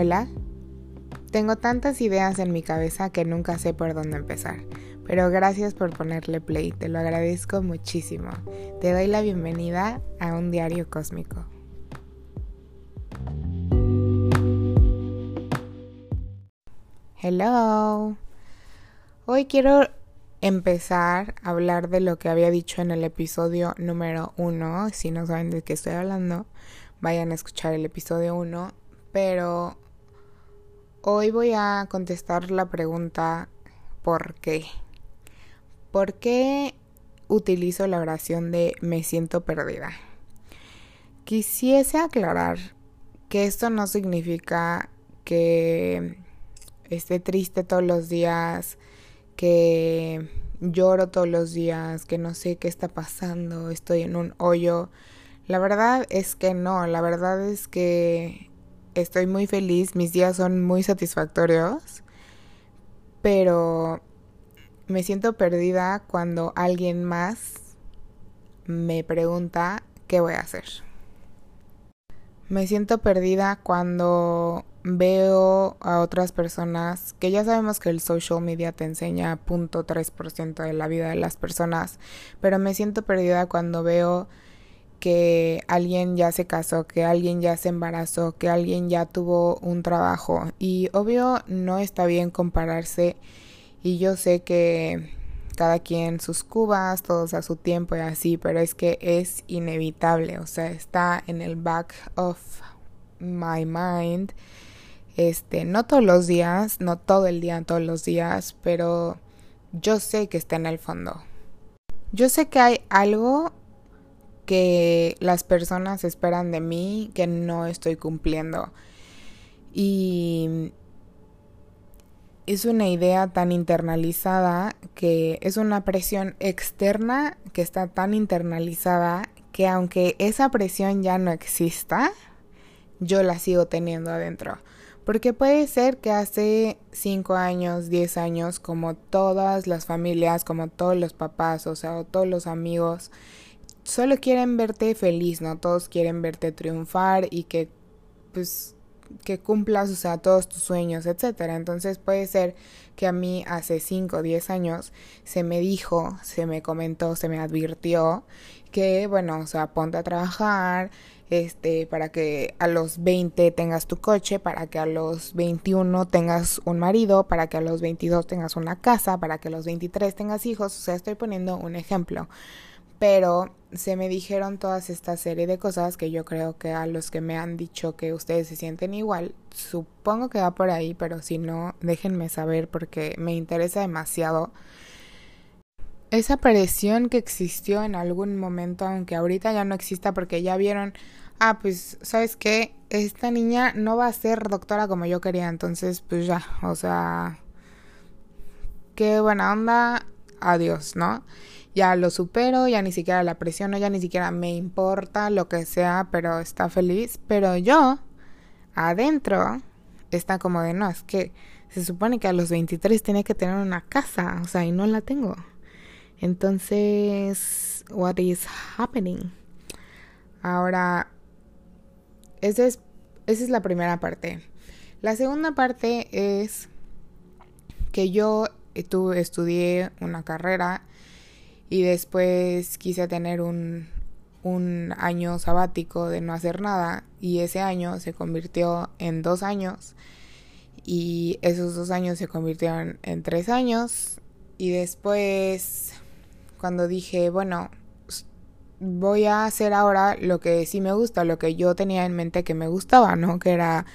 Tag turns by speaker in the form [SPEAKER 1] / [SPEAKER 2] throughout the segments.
[SPEAKER 1] Hola. Tengo tantas ideas en mi cabeza que nunca sé por dónde empezar, pero gracias por ponerle play, te lo agradezco muchísimo. Te doy la bienvenida a un diario cósmico. Hello. Hoy quiero empezar a hablar de lo que había dicho en el episodio número uno. Si no saben de qué estoy hablando, vayan a escuchar el episodio uno. Pero hoy voy a contestar la pregunta ¿por qué? ¿Por qué utilizo la oración de me siento perdida? Quisiese aclarar que esto no significa que esté triste todos los días, que lloro todos los días, que no sé qué está pasando, estoy en un hoyo. La verdad es que no, la verdad es que estoy muy feliz, mis días son muy satisfactorios, pero me siento perdida cuando alguien más me pregunta qué voy a hacer. Me siento perdida cuando veo a otras personas que ya sabemos que el social media te enseña 0.3% de la vida de las personas, pero me siento perdida cuando veo que alguien ya se casó, que alguien ya se embarazó, que alguien ya tuvo un trabajo. Y obvio no está bien compararse. Y yo sé que cada quien sus cubas, todos a su tiempo y así, pero es que es inevitable, o sea, está en el back of my mind este, no todos los días, no todo el día, todos los días, pero yo sé que está en el fondo. Yo sé que hay algo que las personas esperan de mí que no estoy cumpliendo. Y es una idea tan internalizada que es una presión externa que está tan internalizada que aunque esa presión ya no exista, yo la sigo teniendo adentro. Porque puede ser que hace 5 años, 10 años, como todas las familias, como todos los papás, o sea, o todos los amigos, solo quieren verte feliz, ¿no? Todos quieren verte triunfar y que, pues, que cumplas, o sea, todos tus sueños, etcétera. Entonces puede ser que a mí hace 5 o 10 años se me dijo, se me comentó, se me advirtió que, bueno, o sea, ponte a trabajar, este, para que a los 20 tengas tu coche, para que a los 21 tengas un marido, para que a los 22 tengas una casa, para que a los 23 tengas hijos, o sea, estoy poniendo un ejemplo. Pero se me dijeron todas esta serie de cosas que yo creo que a los que me han dicho que ustedes se sienten igual, supongo que va por ahí, pero si no, déjenme saber porque me interesa demasiado esa presión que existió en algún momento, aunque ahorita ya no exista porque ya vieron, ah, pues, ¿sabes qué? Esta niña no va a ser doctora como yo quería, entonces, pues ya, o sea, qué buena onda, adiós, ¿no? Ya lo supero, ya ni siquiera la presiono, ya ni siquiera me importa lo que sea, pero está feliz, pero yo, adentro, está como de, no, es que se supone que a los 23 tiene que tener una casa, o sea, y no la tengo. Entonces, what is happening? Ahora, esa es, esa es la primera parte. La segunda parte es que yo estudié una carrera y después quise tener un, un año sabático de no hacer nada y ese año se convirtió en dos años y esos dos años se convirtieron en tres años y después cuando dije, bueno, voy a hacer ahora lo que sí me gusta, lo que yo tenía en mente que me gustaba, ¿no? Que era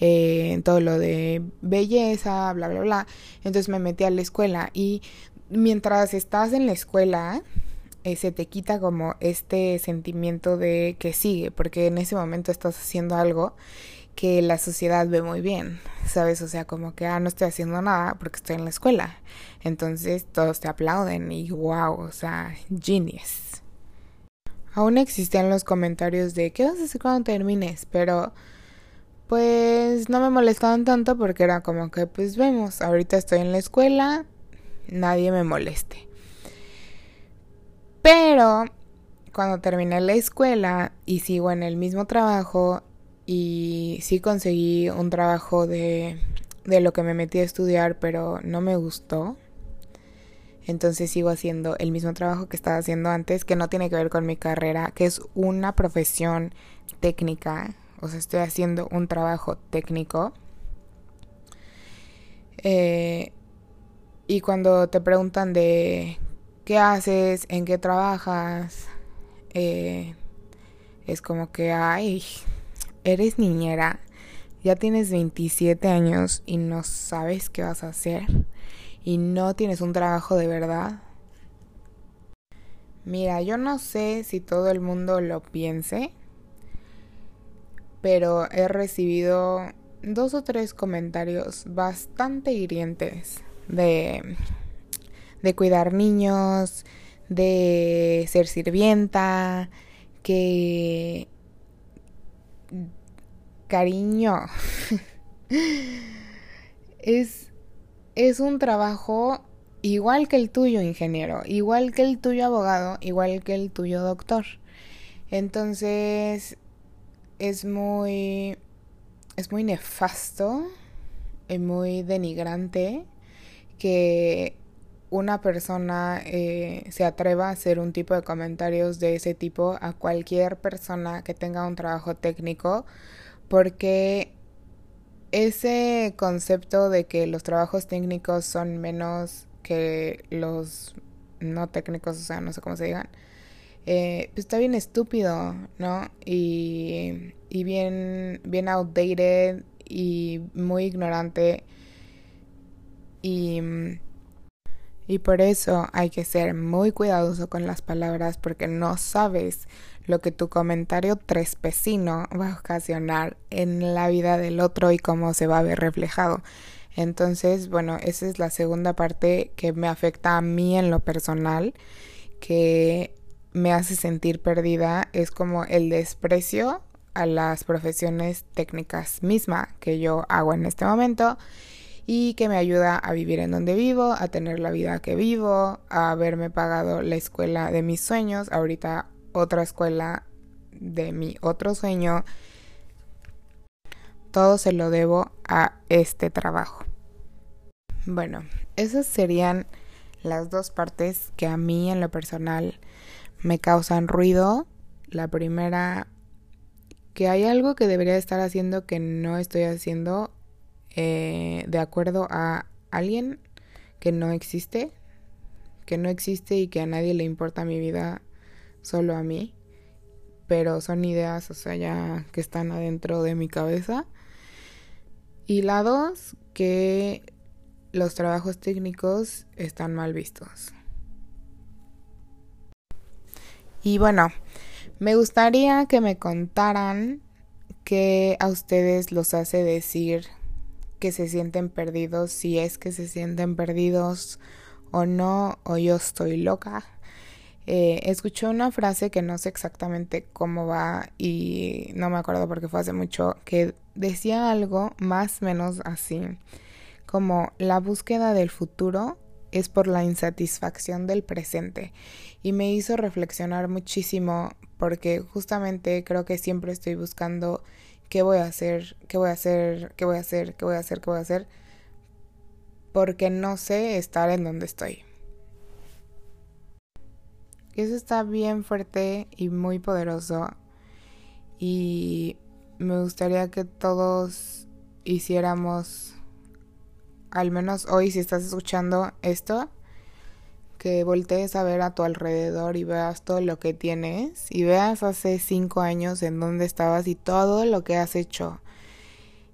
[SPEAKER 1] eh, todo lo de belleza, bla, bla, bla. Entonces me metí a la escuela y mientras estás en la escuela, eh, se te quita como este sentimiento de que sigue, porque en ese momento estás haciendo algo que la sociedad ve muy bien, ¿sabes? O sea, como que, ah, no estoy haciendo nada porque estoy en la escuela. Entonces todos te aplauden y wow, o sea, genius. Aún existían los comentarios de, ¿qué vas a hacer cuando termines? Pero, pues, no me molestaban tanto porque era como que, pues, vemos, ahorita estoy en la escuela, nadie me moleste. Pero, cuando terminé la escuela y sigo en el mismo trabajo, y sí conseguí un trabajo de, de lo que me metí a estudiar, pero no me gustó. Entonces sigo haciendo el mismo trabajo que estaba haciendo antes, que no tiene que ver con mi carrera, que es una profesión técnica. O sea, estoy haciendo un trabajo técnico. Eh, y cuando te preguntan de qué haces, en qué trabajas, eh, es como que, ay, eres niñera, ya tienes 27 años y no sabes qué vas a hacer y no tienes un trabajo de verdad. Mira, yo no sé si todo el mundo lo piense, pero he recibido dos o tres comentarios bastante hirientes de, de cuidar niños, de ser sirvienta, que cariño es es un trabajo igual que el tuyo ingeniero, igual que el tuyo abogado, igual que el tuyo doctor. Entonces es muy es muy nefasto y muy denigrante que una persona eh, se atreva a hacer un tipo de comentarios de ese tipo a cualquier persona que tenga un trabajo técnico porque ese concepto de que los trabajos técnicos son menos que los no técnicos, o sea, no sé cómo se digan, eh, pues está bien estúpido, ¿no? Y, y bien, bien outdated y muy ignorante. Y, y por eso hay que ser muy cuidadoso con las palabras porque no sabes lo que tu comentario trespecino va a ocasionar en la vida del otro y cómo se va a ver reflejado. Entonces, bueno, esa es la segunda parte que me afecta a mí en lo personal, que me hace sentir perdida, es como el desprecio a las profesiones técnicas misma que yo hago en este momento y que me ayuda a vivir en donde vivo, a tener la vida que vivo, a haberme pagado la escuela de mis sueños. Ahorita otra escuela de mi otro sueño. Todo se lo debo a este trabajo. Bueno, esas serían las dos partes que a mí en lo personal me causan ruido. La primera, que hay algo que debería estar haciendo que no estoy haciendo eh, de acuerdo a alguien que no existe, que no existe y que a nadie le importa mi vida solo a mí, pero son ideas, o sea, ya que están adentro de mi cabeza. Y la dos, que los trabajos técnicos están mal vistos. Y bueno, me gustaría que me contaran qué a ustedes los hace decir que se sienten perdidos, si es que se sienten perdidos o no, o yo estoy loca. Eh, escuché una frase que no sé exactamente cómo va y no me acuerdo porque fue hace mucho, que decía algo más o menos así, como la búsqueda del futuro es por la insatisfacción del presente y me hizo reflexionar muchísimo porque justamente creo que siempre estoy buscando qué voy a hacer, qué voy a hacer, qué voy a hacer, qué voy a hacer, qué voy a hacer, porque no sé estar en donde estoy. Eso está bien fuerte y muy poderoso. Y me gustaría que todos hiciéramos, al menos hoy si estás escuchando esto, que voltees a ver a tu alrededor y veas todo lo que tienes y veas hace cinco años en dónde estabas y todo lo que has hecho.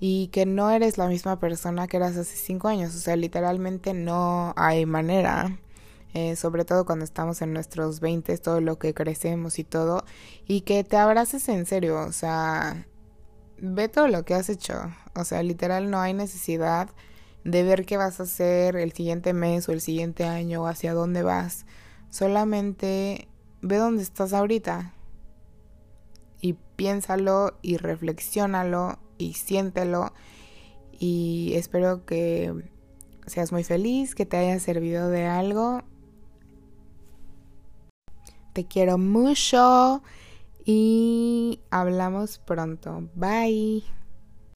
[SPEAKER 1] Y que no eres la misma persona que eras hace cinco años, o sea, literalmente no hay manera. Eh, sobre todo cuando estamos en nuestros 20, todo lo que crecemos y todo, y que te abraces en serio, o sea, ve todo lo que has hecho, o sea, literal no hay necesidad de ver qué vas a hacer el siguiente mes o el siguiente año o hacia dónde vas, solamente ve dónde estás ahorita y piénsalo y reflexiónalo y siéntelo y espero que seas muy feliz, que te haya servido de algo te quiero mucho Y hablamos pronto. Bye.